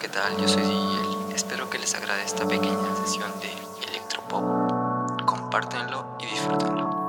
¿qué tal? Yo soy Diel. Espero que les agrade esta pequeña sesión de electropop. Compártenlo y disfrútenlo.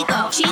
Chico. Chico.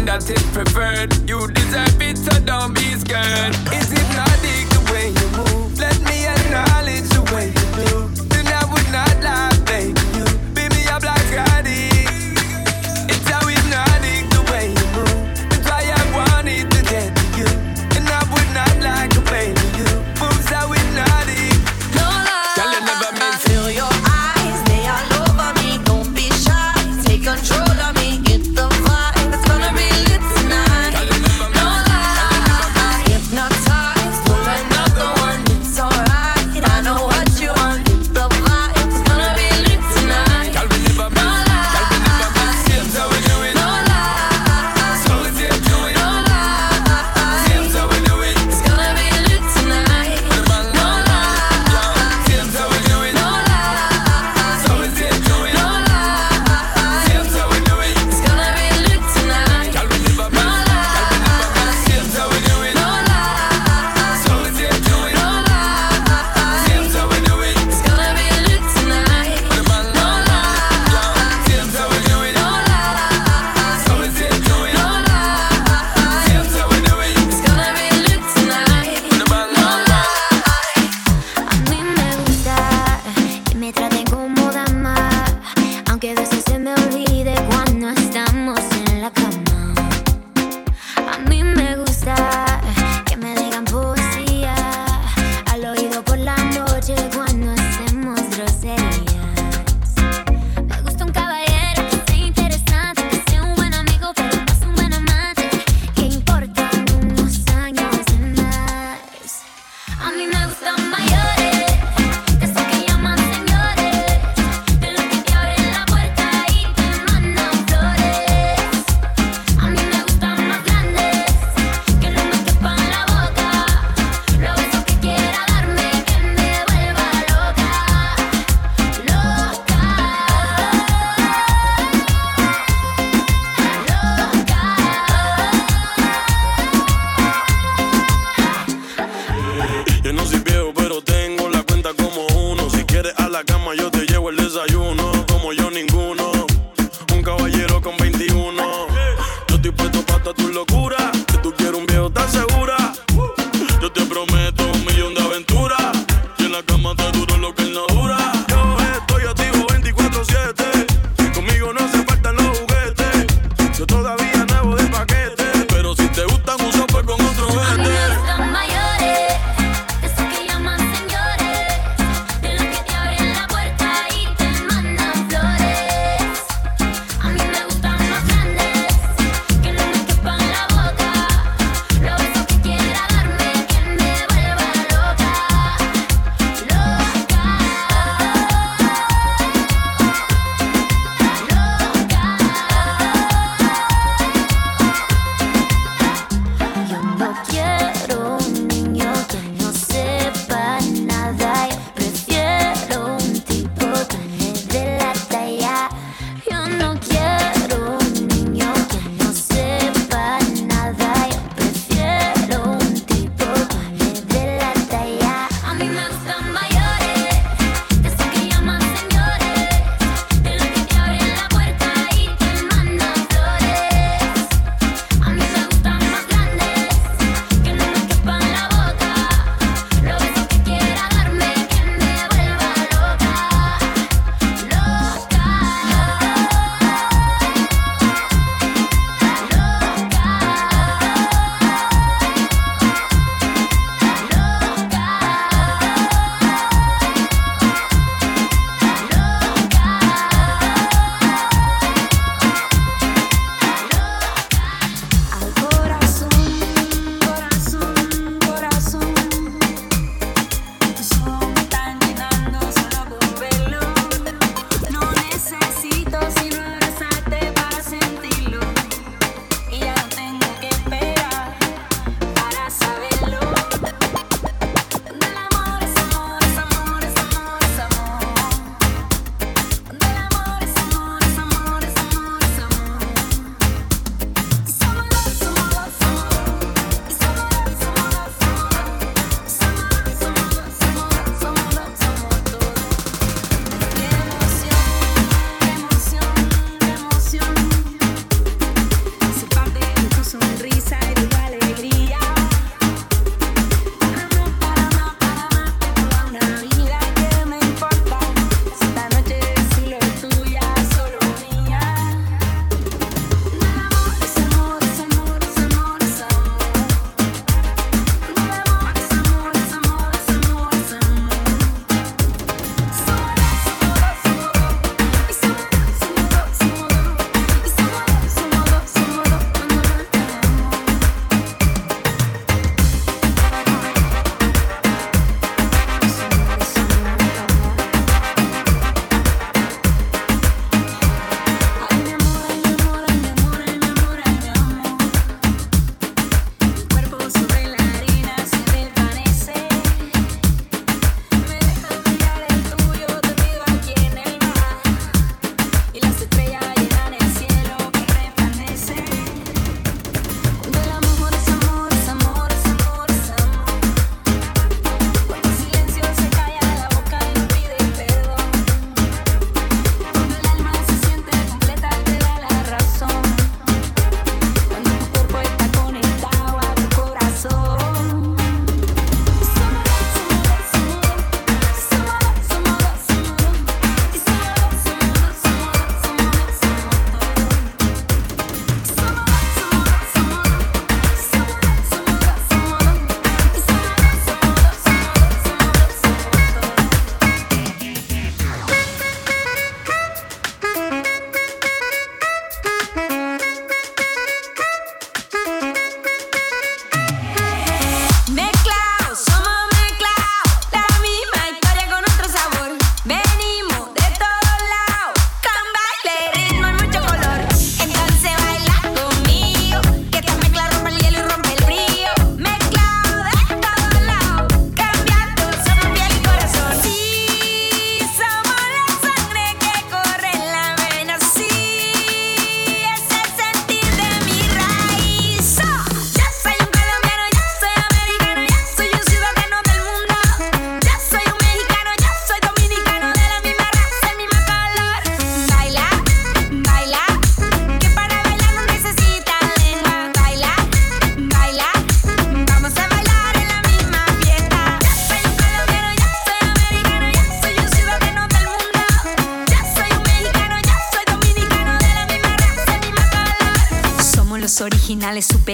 man that is preferred. You deserve it, so don't be scared. Is it not the way you move? Let me acknowledge.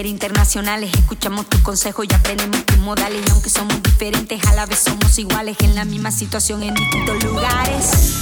internacionales. Escuchamos tus consejos y aprendemos tus modales. Aunque somos diferentes, a la vez somos iguales. En la misma situación, en distintos lugares.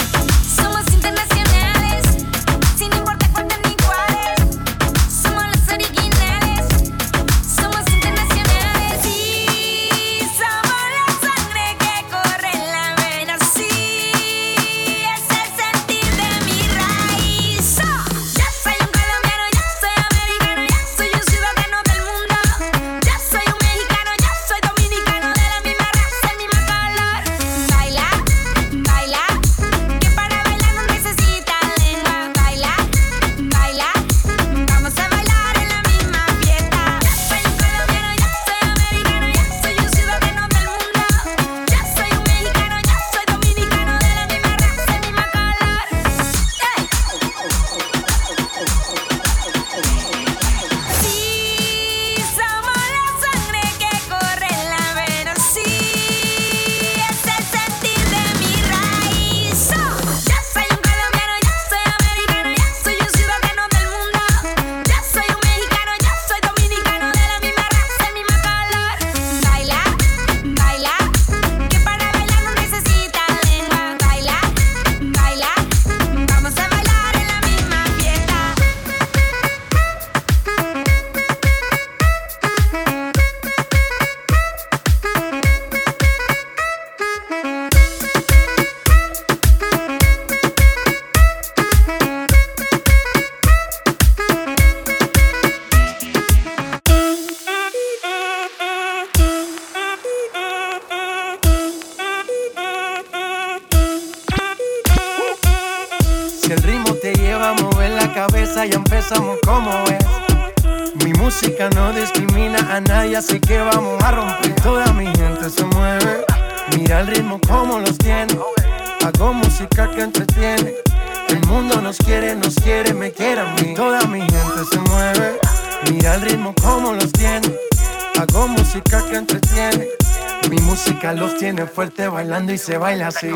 y se baila así.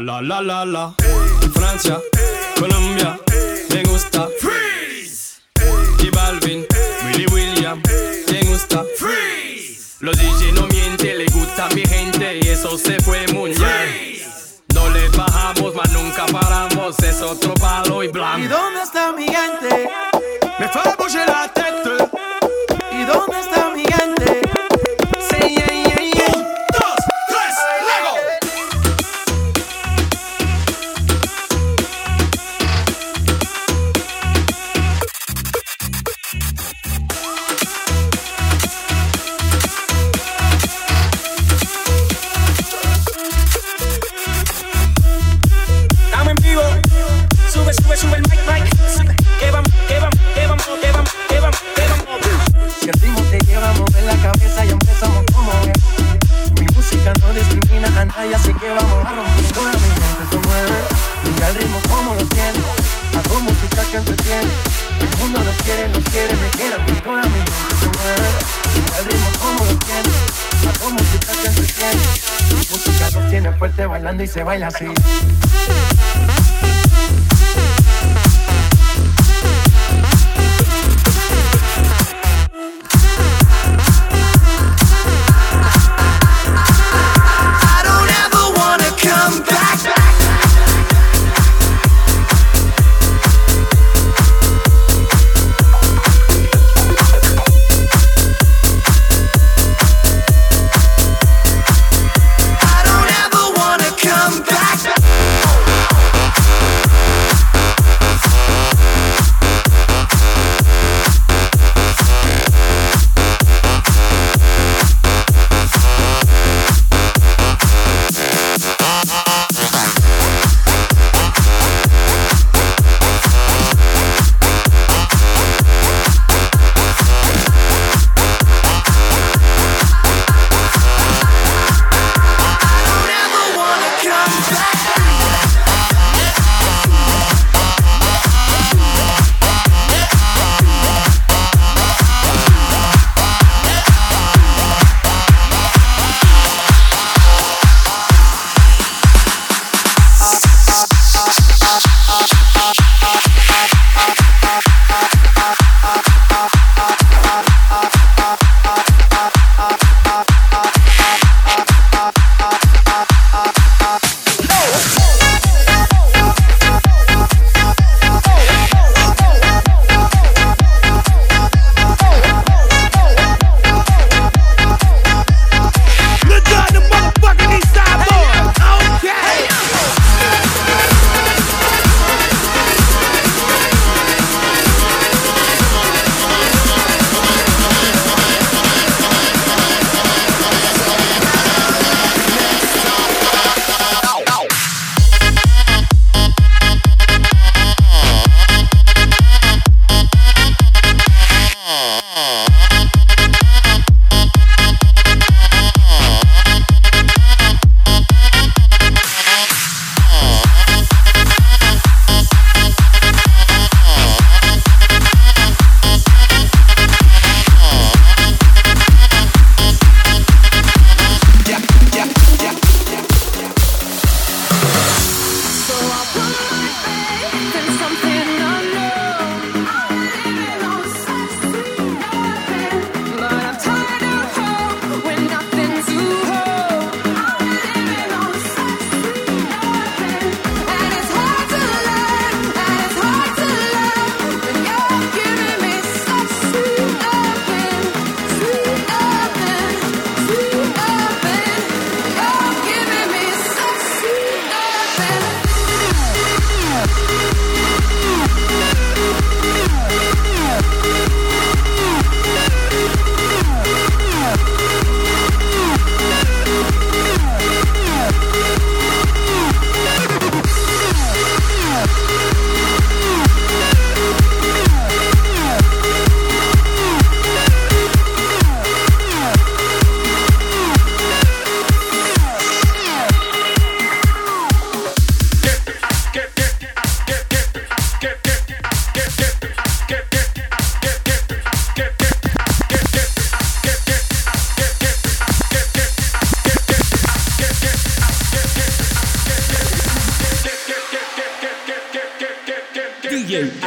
la la la la la. Francia, Colombia, me gusta. Freeze. Y Balvin, Willy William, me gusta. Freeze. Los DJ no mienten, le gusta a mi gente y eso se fue muy bien. No le bajamos, mas nunca paramos, es otro palo y blanco. ¿Y dónde está mi gente? Me fue a la tête. ¿Y dónde y así que vamos a romper. Toda mi gente se mueve, mira el ritmo como lo tiene. Hago música que entretiene. El mundo nos quiere, nos quiere, me quiere. Toda mi gente se mueve, mira el ritmo como lo tiene. Hago música que entretiene. Mi música nos tiene fuerte bailando y se baila así.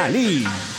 DJ Ali.